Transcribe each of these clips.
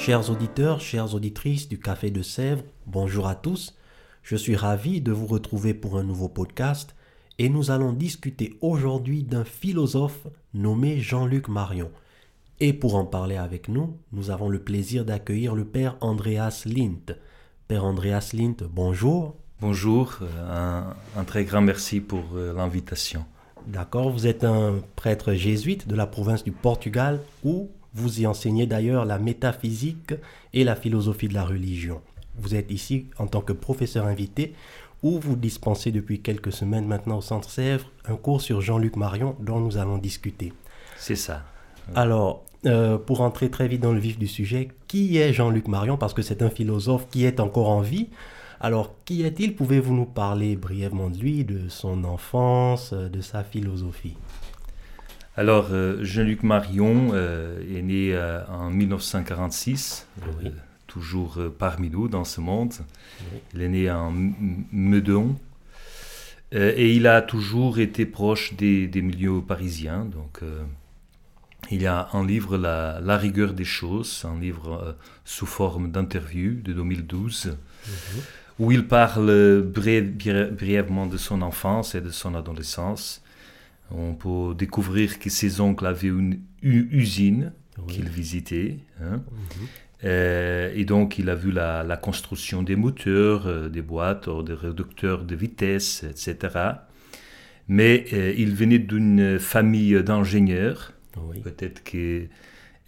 Chers auditeurs, chères auditrices du Café de Sèvres, bonjour à tous. Je suis ravi de vous retrouver pour un nouveau podcast et nous allons discuter aujourd'hui d'un philosophe nommé Jean-Luc Marion. Et pour en parler avec nous, nous avons le plaisir d'accueillir le Père Andreas Lint. Père Andreas Lint, bonjour. Bonjour, euh, un, très grand merci pour euh, l'invitation. D'accord, vous êtes un prêtre jésuite de la province du Portugal où vous y enseignez d'ailleurs la métaphysique et la philosophie de la religion. Vous êtes ici en tant que professeur invité où vous dispensez depuis quelques semaines maintenant au Centre Sèvres un cours sur Jean-Luc Marion dont nous allons discuter. C'est ça. Alors, euh, pour entrer très vite dans le vif du sujet, qui est Jean-Luc Marion? Parce que c'est un philosophe qui est encore en vie. Alors, qui est-il? Pouvez-vous nous parler brièvement de lui, de son enfance, euh, de sa philosophie? Alors, euh, Jean-Luc Marion est né en 1946, toujours parmi nous dans ce monde. Il est né en Meudon. et il a toujours été proche des, des milieux parisiens. Donc, il y a un livre, La, rigueur des choses, un livre euh, sous forme d'interview de 2012, mhm. où il parle brièvement de son enfance et de son adolescence. On peut découvrir que ses oncles avaient une usine qu'il visitait. Hein. Mhm. Euh, et donc, il a vu la, construction des moteurs, euh, des boîtes, des réducteurs de vitesse, etc. Mais il venait d'une famille d'ingénieurs Peut-être qu'il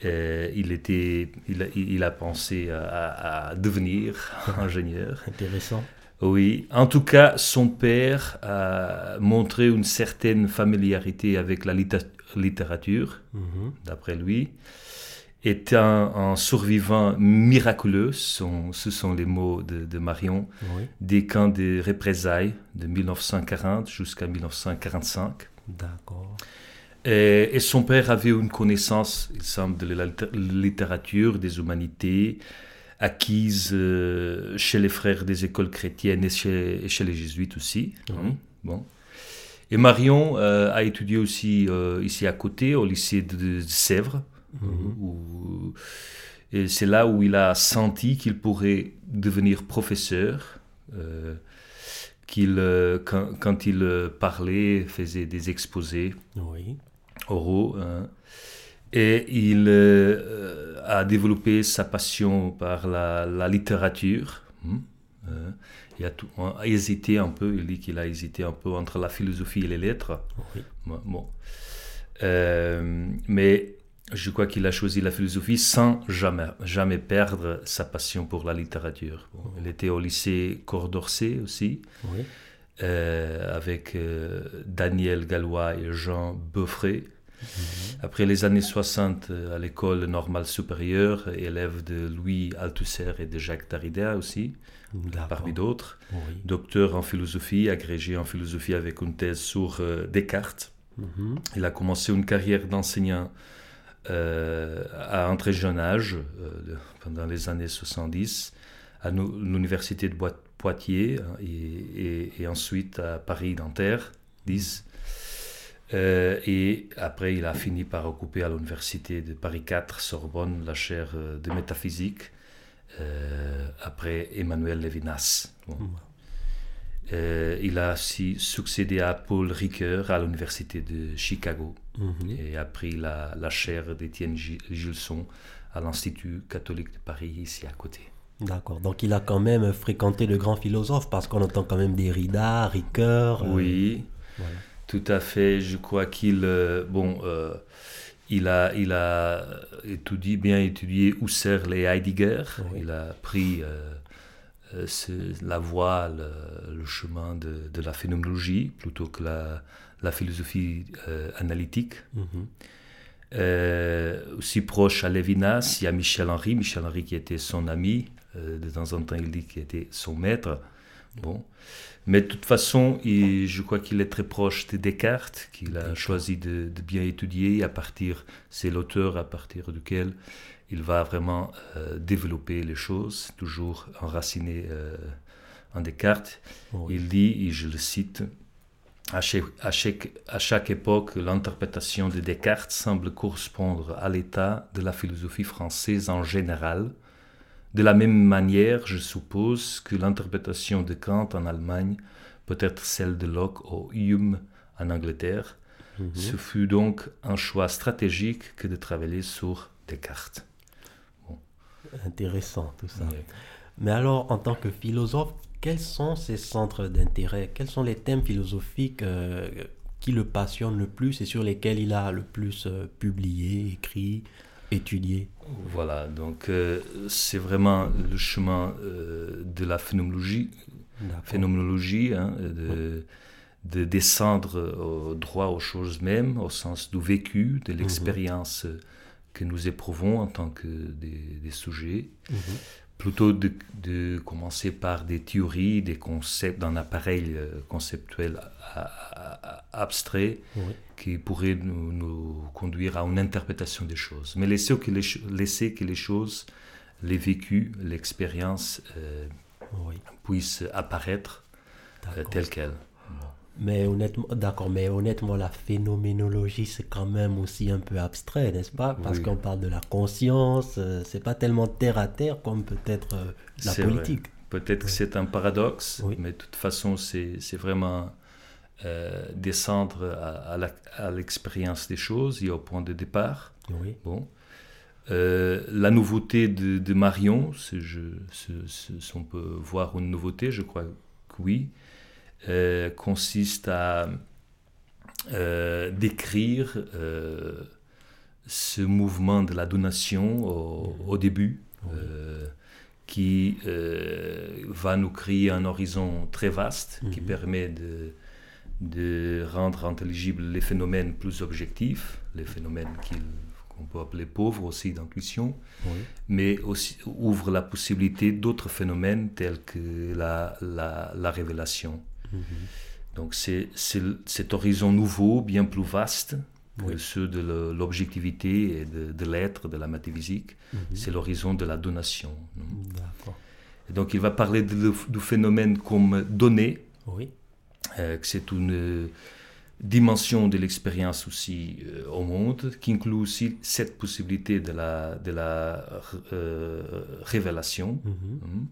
euh, était, il a, il a pensé à, devenir ingénieur. Intéressant. Oui, en tout cas, son père a montré une certaine familiarité avec la littérature, mhm. d'après lui. Est un, survivant miraculeux, ce sont les mots de, Marion, des camps de représailles de 1940 jusqu'à 1945. D'accord. Et, son père avait une connaissance, il semble, de la littérature, des humanités, acquise euh, chez les frères des écoles chrétiennes et chez, chez les jésuites aussi. Hein, bon. Et Marion euh, a étudié aussi euh, ici à côté, au lycée de, Sèvres. Mhm. et c'est là où il a senti qu'il pourrait devenir professeur qu'il, quand, il parlait, faisait des exposés. Oui. Hein. Et il euh, a développé sa passion par la, littérature. Hein. Euh, il a, hésité un peu, il dit qu'il a hésité un peu entre la philosophie et les lettres. Bon. Euh, mais je crois qu'il a choisi la philosophie sans jamais, jamais perdre sa passion pour la littérature. Il était au lycée Cordorcet aussi. Oui. Euh, avec euh, Daniel Gallois et Jean Beaufray. Mhm. Après les années 60, euh, à l'école normale supérieure, élève de Louis Althusser et de Jacques Derrida aussi, parmi d'autres. Docteur en philosophie, agrégé en philosophie avec une thèse sur Descartes. Mhm. Il a commencé une carrière d'enseignant à un très jeune âge, pendant les années 70, à l'université de Poitiers hein, et, ensuite à Paris-Nanterre, 10. Euh, et après, il a fini par occuper à l'université de Paris 4, Sorbonne, la chaire euh, de métaphysique, euh, après Emmanuel Levinas. il a aussi succédé à Paul Ricoeur à l'université de Chicago mhm. et a pris la, la chaire d'Étienne Gilson à l'Institut catholique de Paris, ici à côté. D'accord. Donc il a quand même fréquenté le grand philosophe parce qu'on entend quand même Derrida, Ricoeur. Oui, tout à fait. Je crois qu'il euh, bon, euh, il a il a étudié bien étudié Husserl et Heidegger. Il a pris la voie, le, chemin de, de, la phénoménologie plutôt que la, la philosophie analytique. Mhm. aussi proche à Lévinas, il y a Michel Henry, Michel Henry qui était son ami, de temps en temps il dit qu'il était son maître. Bon. Mais de toute façon, je crois qu'il est très proche de Descartes, qu'il a choisi de, bien étudier. À partir, c'est l'auteur à partir duquel il va vraiment euh, développer les choses, toujours enraciné euh, en Descartes. Il dit, et je le cite, à chaque, à chaque, à chaque époque, l'interprétation de Descartes semble correspondre à l'état de la philosophie française en général de la même manière, je suppose que l'interprétation de Kant en Allemagne peut être celle de Locke ou Hume en Angleterre. Mhm. Ce fut donc un choix stratégique que de travailler sur Descartes. Intéressant tout ça. Mais alors, en tant que philosophe, quels sont ses centres d'intérêt? Quels sont les thèmes philosophiques euh, qui le passionnent le plus et sur lesquels il a le plus euh, publié, écrit étudier. Voilà, donc euh, c'est vraiment le chemin euh, de la phénoménologie, phénoménologie hein, de, de, descendre au droit aux choses mêmes, au sens du vécu, de mhm. l'expérience que nous éprouvons en tant que des, sujets. Mhm plutôt de, commencer par des théories, des concepts, d'un appareil euh, conceptuel abstrait qui pourrait nous, conduire à une interprétation des choses. Mais laisser que les, laisser que les choses, les vécus, l'expérience euh, puissent apparaître euh, telles quelles. Mais honnêtement, d'accord, mais honnêtement, la phénoménologie, c'est quand même aussi un peu abstrait, n'est-ce pas? Parce qu'on parle de la conscience, euh, c'est pas tellement terre à terre comme peut-être euh, la politique. Peut-être que c'est un paradoxe, mais de toute façon, c'est vraiment euh, descendre à, l'expérience des choses et au point de départ. Oui. Bon. la nouveauté de, Marion, je, si on peut voir une nouveauté, je crois que oui. Euh, consiste à euh, décrire euh, ce mouvement de la donation au, début, qui va nous créer un horizon très vaste, qui mhm. permet de, de rendre intelligibles les phénomènes plus objectifs, les phénomènes qu'on peut appeler pauvres aussi d'intuition, mais aussi ouvre la possibilité d'autres phénomènes tels que la, la, la révélation. Mhm. Donc c'est cet horizon nouveau, bien plus vaste que ceux de l'objectivité et de, l'être, de la métaphysique. Mhm. C'est l'horizon de la donation. Et donc il va parler du phénomène comme donné, oui. Euh, que c'est une dimension de l'expérience aussi euh, au monde, qui inclut aussi cette possibilité de la, de la euh, révélation. Mhm.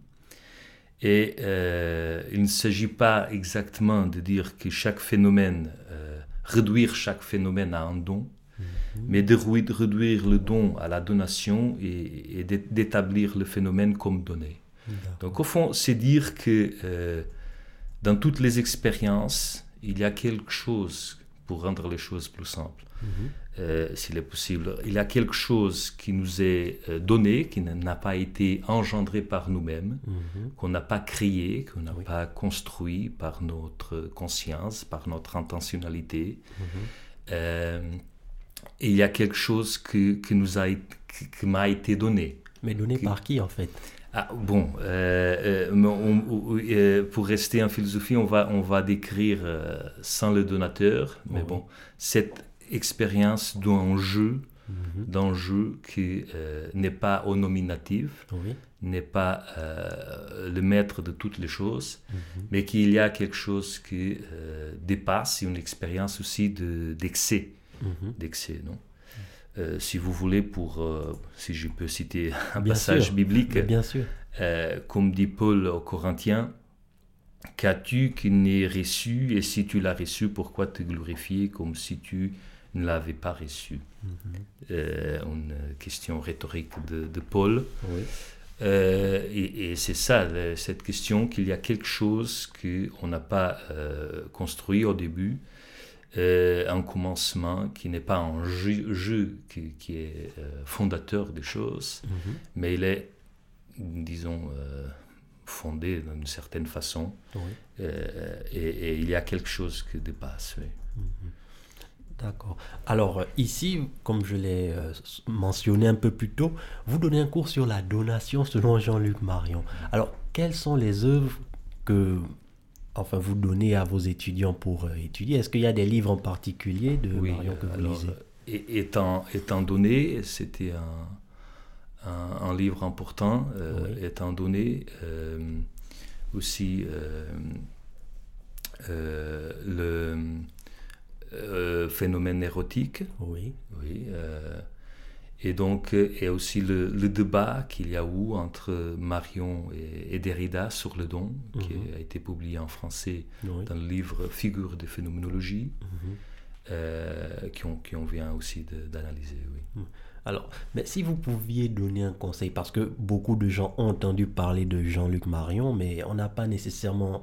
Et euh, il ne s'agit pas exactement de dire que chaque phénomène, euh, réduire chaque phénomène à un don, mhm. mais de réduire le don à la donation et, d'établir le phénomène comme donné. Donc au fond, c'est dire que euh, dans toutes les expériences, il y a quelque chose pour rendre les choses plus simples. Mhm. Euh, s'il est possible. Il y a quelque chose qui nous est euh, donné, qui n'a pas été engendré par nous-mêmes, mhm. qu'on n'a pas créé, qu'on n'a pas construit par notre conscience, par notre intentionnalité. Mhm. Euh, et il y a quelque chose qui, nous a, qui, m'a été donné. Mais donné par qui en fait? Ah, bon, pour rester en philosophie, on va, on va décrire sans le donateur, mais bon, cette expérience d'un jeu, mhm. d'un jeu qui euh, n'est pas au nominatif, n'est pas euh, le maître de toutes les choses, mhm. mais qu'il y a quelque chose qui euh, dépasse, une expérience aussi d'excès, mhm. d'excès, non? Si vous voulez, pour, si je peux citer un passage biblique, bien sûr. comme dit Paul aux Corinthiens, Qu'as-tu qui n'est reçu Et si tu l'as reçu, pourquoi te glorifier comme si tu ne l'avait pas reçu? Mhm. Euh, une question rhétorique de, Paul. Euh, et, c'est ça, cette question qu'il y a quelque chose qu'on n'a pas euh, construit au début, un commencement qui n'est pas un jeu, qui, est fondateur des choses, mhm. mais il est, disons, fondé d'une certaine façon. Et, il y a quelque chose qui dépasse. Oui. Mhm. D'accord. Alors ici, comme je l'ai mentionné un peu plus tôt, vous donnez un cours sur la donation selon Jean-Luc Marion. Alors, quelles sont les œuvres que enfin, vous donnez à vos étudiants pour étudier Est-ce qu'il y a des livres en particulier de Marion que vous lisez? étant, étant donné, c'était un, un, livre important, étant donné aussi euh, le euh, phénomène érotique. Oui. Oui. Euh, et donc, et aussi le, le débat qu'il y a eu entre Marion et, Derrida sur le don, qui mhm. a été publié en français dans le livre Figures de phénoménologie, mhm. qu'on qui on vient aussi d'analyser. Oui. Mhm. Alors, mais si vous pouviez donner un conseil, parce que beaucoup de gens ont entendu parler de Jean-Luc Marion, mais on n'a pas nécessairement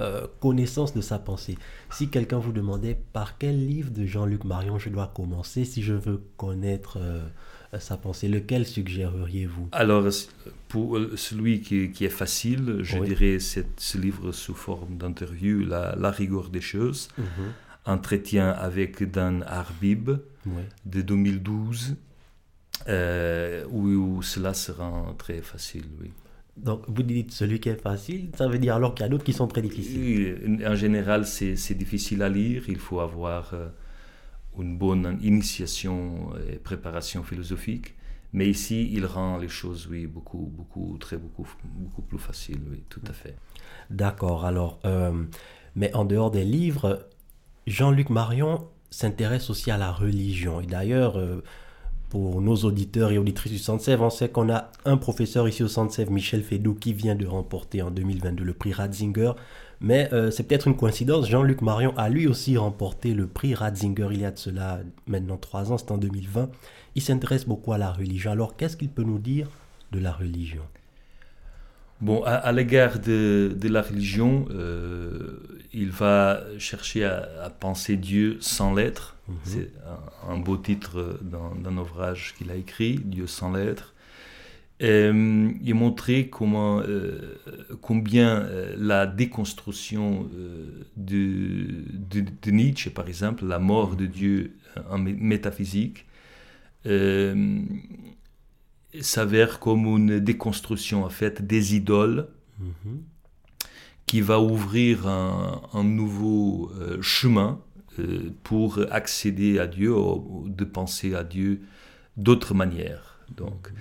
euh, connaissance de sa pensée. Si quelqu'un vous demandait par quel livre de Jean-Luc Marion je dois commencer si je veux connaître euh, sa pensée, lequel suggéreriez-vous? Alors, pour celui qui, est facile, je dirais ce livre sous forme d'interview, la, rigueur des choses, mhm. entretien avec Dan Arbib de 2012, euh, où, cela sera très facile, oui. Donc, vous dites celui qui est facile, ça veut dire alors qu'il y a d'autres qui sont très difficiles. En général, c'est difficile à lire. Il faut avoir euh, une bonne initiation et préparation philosophique. Mais ici, il rend les choses, oui, beaucoup, beaucoup, très, beaucoup, beaucoup plus faciles, oui, tout à fait. D'accord. Alors, euh, mais en dehors des livres, Jean-Luc Marion s'intéresse aussi à la religion. Et d'ailleurs, euh, pour nos auditeurs et auditrices du Centre on sait qu'on a un professeur ici au Centre Michel Fédou, qui vient de remporter en 2022 le prix Ratzinger. Mais euh, c'est peut-être une coïncidence, Jean-Luc Marion a lui aussi remporté le prix Ratzinger il y a de cela maintenant trois ans, c'est en 2020. Il s'intéresse beaucoup à la religion. Alors qu'est-ce qu'il peut nous dire de la religion? Bon, à, l'égard de, la religion, euh, il va chercher à, penser Dieu sans lettres. Mhm. C'est un, beau titre d'un ouvrage qu'il a écrit, Dieu sans lettres. Euh, il montrait comment, euh, combien la déconstruction de, de, Nietzsche, par exemple, la mort de Dieu en métaphysique, s'avère comme une déconstruction en fait des idoles mhm. qui va ouvrir un, nouveau euh, chemin euh, pour accéder à Dieu, de penser à Dieu d'autre manière. Donc. Mhm.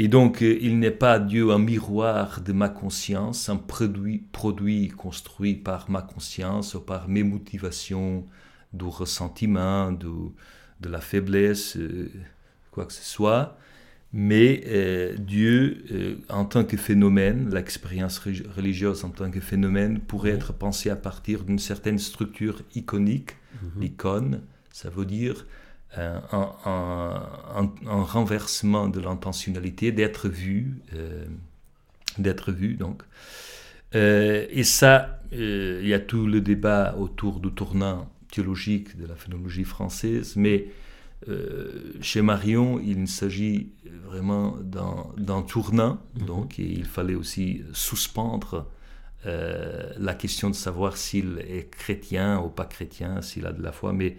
Et donc, euh, il n'est pas Dieu un miroir de ma conscience, un produit, produit construit par ma conscience ou par mes motivations, du ressentiment, de, de la faiblesse, quoi que ce soit, mais euh, Dieu, euh, en tant que phénomène, l'expérience religieuse en tant que phénomène, pourrait être pensée à partir d'une certaine structure iconique. Mhm. L'icône, ça veut dire euh, un, renversement de l'intentionnalité, d'être vu, d'être vu donc. et ça, il y a tout le débat autour du tournant théologique de la phénoménologie française, mais euh, chez Marion, il s'agit vraiment d'un tournant, mhm. donc il fallait aussi suspendre euh, la question de savoir s'il est chrétien ou pas chrétien, s'il a de la foi, mais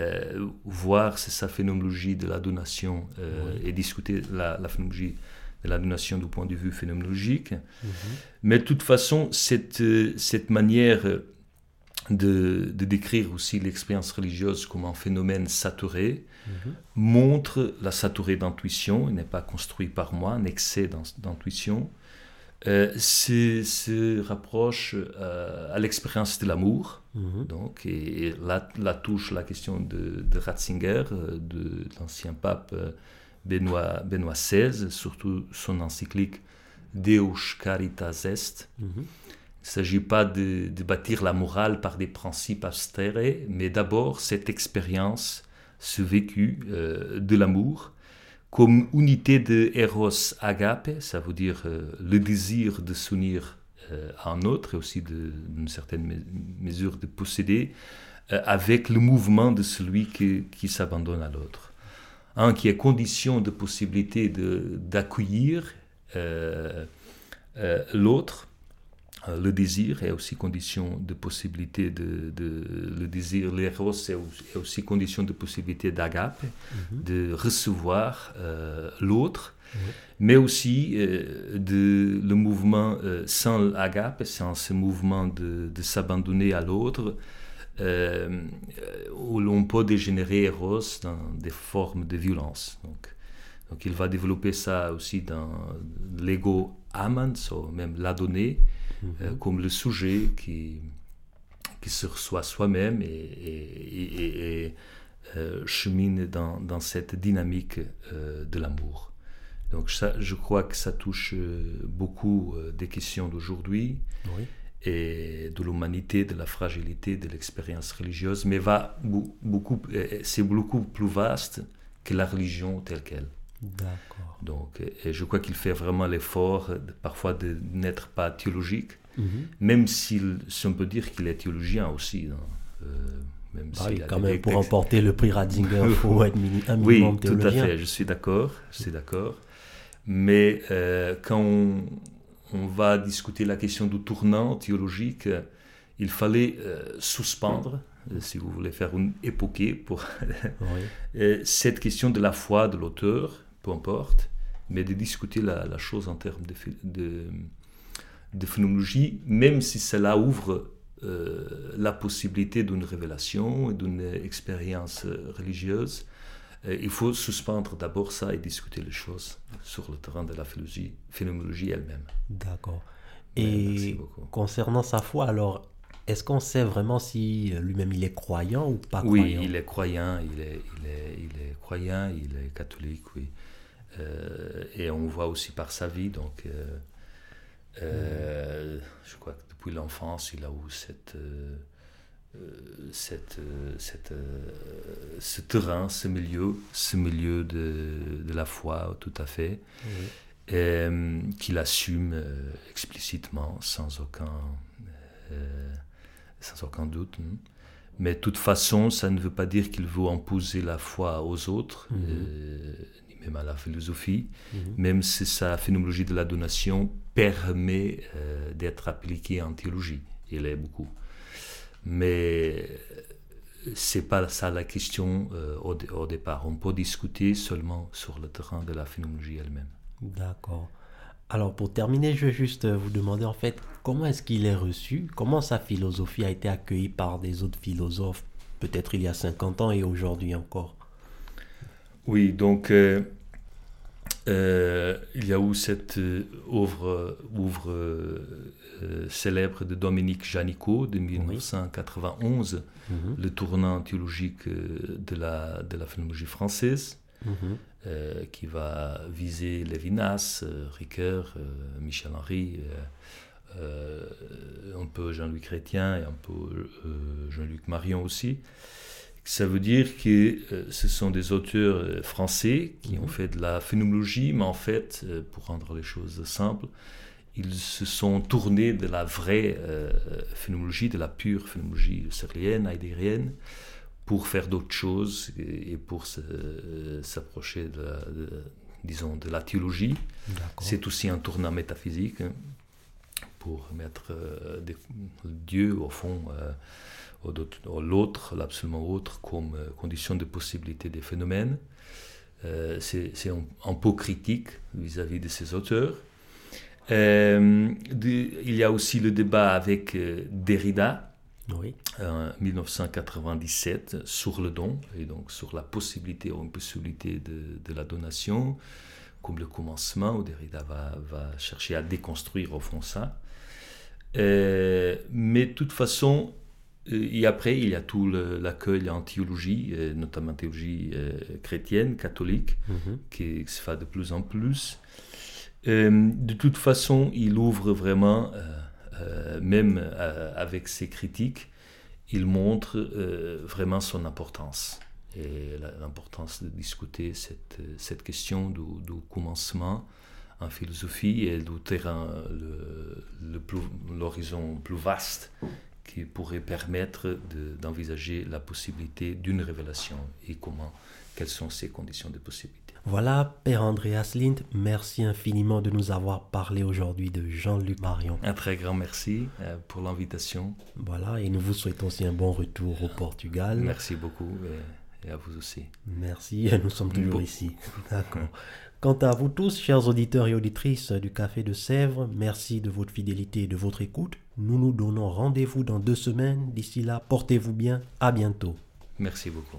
euh, voir sa phénoménologie de la donation et discuter la, phénoménologie de la donation du point de vue phénoménologique. Mhm. Mais de toute façon, cette, cette manière de, décrire aussi l'expérience religieuse comme un phénomène saturé, mhm. montre la saturée d'intuition, il n'est pas construit par moi, un excès d'intuition, euh, se, rapproche euh, à l'expérience de l'amour, mhm. donc, et, là, touche la question de, Ratzinger, euh, de, l'ancien pape Benoît, Benoît XVI, surtout son encyclique Deus Caritas Est. Mhm. Il ne s'agit pas de, bâtir la morale par des principes abstraits, mais d'abord cette expérience, ce vécu euh, de l'amour, comme unité de eros agape, ça veut dire euh, le désir de s'unir euh, à un autre et aussi d'une certaine mesure de posséder, avec le mouvement de celui qui, qui s'abandonne à l'autre. Un qui est condition de possibilité d'accueillir l'autre le désir est aussi condition de possibilité de, le désir, l'éros est aussi condition de possibilité d'agape, mhm. de recevoir l'autre, mais aussi de le mouvement sans agape, sans ce mouvement de, de s'abandonner à l'autre, euh, où l'on peut dégénérer Eros dans des formes de violence. Donc, donc il va développer ça aussi dans l'ego Amans, ou même mhm. Euh, comme le sujet qui, qui se reçoit soi-même et, et, et, euh, chemine dans, dans, cette dynamique de l'amour. Donc ça, je crois que ça touche beaucoup des questions d'aujourd'hui. Oui et de l'humanité, de la fragilité de l'expérience religieuse, mais va beaucoup, c'est beaucoup plus vaste que la religion telle qu'elle. D'accord. Donc, et je crois qu'il fait vraiment l'effort parfois de n'être pas théologique, mhm. même s'il, si on peut dire qu'il est théologien aussi. Hein. Euh, même ah quand même, pour remporter le prix Ratzinger, il faut être un minimum oui, théologien. Oui, tout à fait, je suis d'accord, je suis d'accord. Mais euh, quand on, on va discuter la question du tournant théologique, il fallait euh, suspendre, si vous voulez faire une époquée, pour cette question de la foi de l'auteur, peu importe, mais de discuter la, chose en termes de, de, phénoménologie, même si cela ouvre la possibilité d'une révélation, d'une expérience religieuse euh, il faut suspendre d'abord ça et discuter les choses sur le terrain de la phénoménologie elle-même. D'accord. Et concernant sa foi, alors, est-ce qu'on sait vraiment si lui-même il est croyant ou pas oui, croyant? Oui, il est croyant, il est, il, est, il est, croyant, il est catholique, oui. Euh, et on voit aussi par sa vie, donc, euh, je crois que depuis l'enfance, il a eu cette euh, cette, euh, cette, euh, ce terrain, ce milieu, ce milieu de, de la foi, tout à fait, qu'il assume explicitement, sans aucun, sans aucun doute. Hein. Mais de toute façon, ça ne veut pas dire qu'il veut imposer la foi aux autres, mhm. Même à la philosophie, mhm. même si sa phénoménologie de la donation permet d'être appliquée en théologie. Il est beaucoup. Mais c'est pas ça la question euh, au, départ. On peut discuter seulement sur le terrain de la phénoménologie elle-même. D'accord. Alors pour terminer, je vais juste vous demander en fait comment est-ce qu'il est reçu, comment sa philosophie a été accueillie par des autres philosophes, peut-être il y a 50 ans et aujourd'hui encore? Oui, donc euh, euh, il y a eu cette œuvre, euh, célèbre de Dominique Janicot de 1991, mhm. le tournant théologique de la, de la phénoménologie française, mhm. qui va viser Lévinas, Ricoeur, Michel Henry, un peu Jean-Louis Chrétien et un peu Jean-Luc Marion aussi. Ça veut dire que ce sont des auteurs français qui ont mhm. fait de la phénoménologie, mais en fait, pour rendre les choses simples, ils se sont tournés de la vraie euh, phénoménologie, de la pure phénoménologie serlienne, heideggerienne, pour faire d'autres choses et, pour s'approcher de, disons, de la théologie. C'est aussi un tournant métaphysique hein, pour mettre euh, Dieu, au fond, euh, l'autre, l'absolument autre, comme condition de possibilité des phénomènes. C'est un, un, peu critique vis-à-vis -vis de ces auteurs. Euh, il y a aussi le débat avec euh, Derrida oui. en 1997 sur le don et donc sur la possibilité ou impossibilité de, de la donation comme le commencement où Derrida va, va chercher à déconstruire au fond ça. Euh, mais de toute façon, et après, il y a tout l'accueil en théologie, notamment théologie chrétienne, catholique, mhm. qui se fait de plus en plus. Euh, de toute façon, il ouvre vraiment, euh, euh, même avec ses critiques, il montre vraiment son importance et l'importance de discuter cette, cette question du, commencement en philosophie et du terrain, l'horizon le, plus vaste qui pourrait permettre d'envisager la possibilité d'une révélation et comment, quelles sont ces conditions de possibilité. Voilà, Père Andreas Lind, merci infiniment de nous avoir parlé aujourd'hui de Jean-Luc Marion. Un très grand merci euh, pour l'invitation. Voilà, et nous vous souhaitons aussi un bon retour au Portugal. Merci beaucoup et, à vous aussi. Merci, nous sommes toujours ici. D'accord. Quant à vous tous, chers auditeurs et auditrices du Café de Sèvres, merci de votre fidélité et de votre écoute. Nous nous donnons rendez-vous dans deux semaines. D'ici là, portez-vous bien. À bientôt. Merci beaucoup.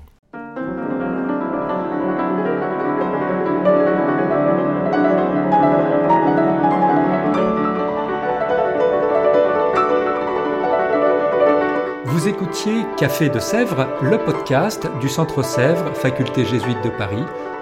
Vous écoutiez Café de Sèvres, le podcast du Centre Sèvres, Faculté jésuite de Paris,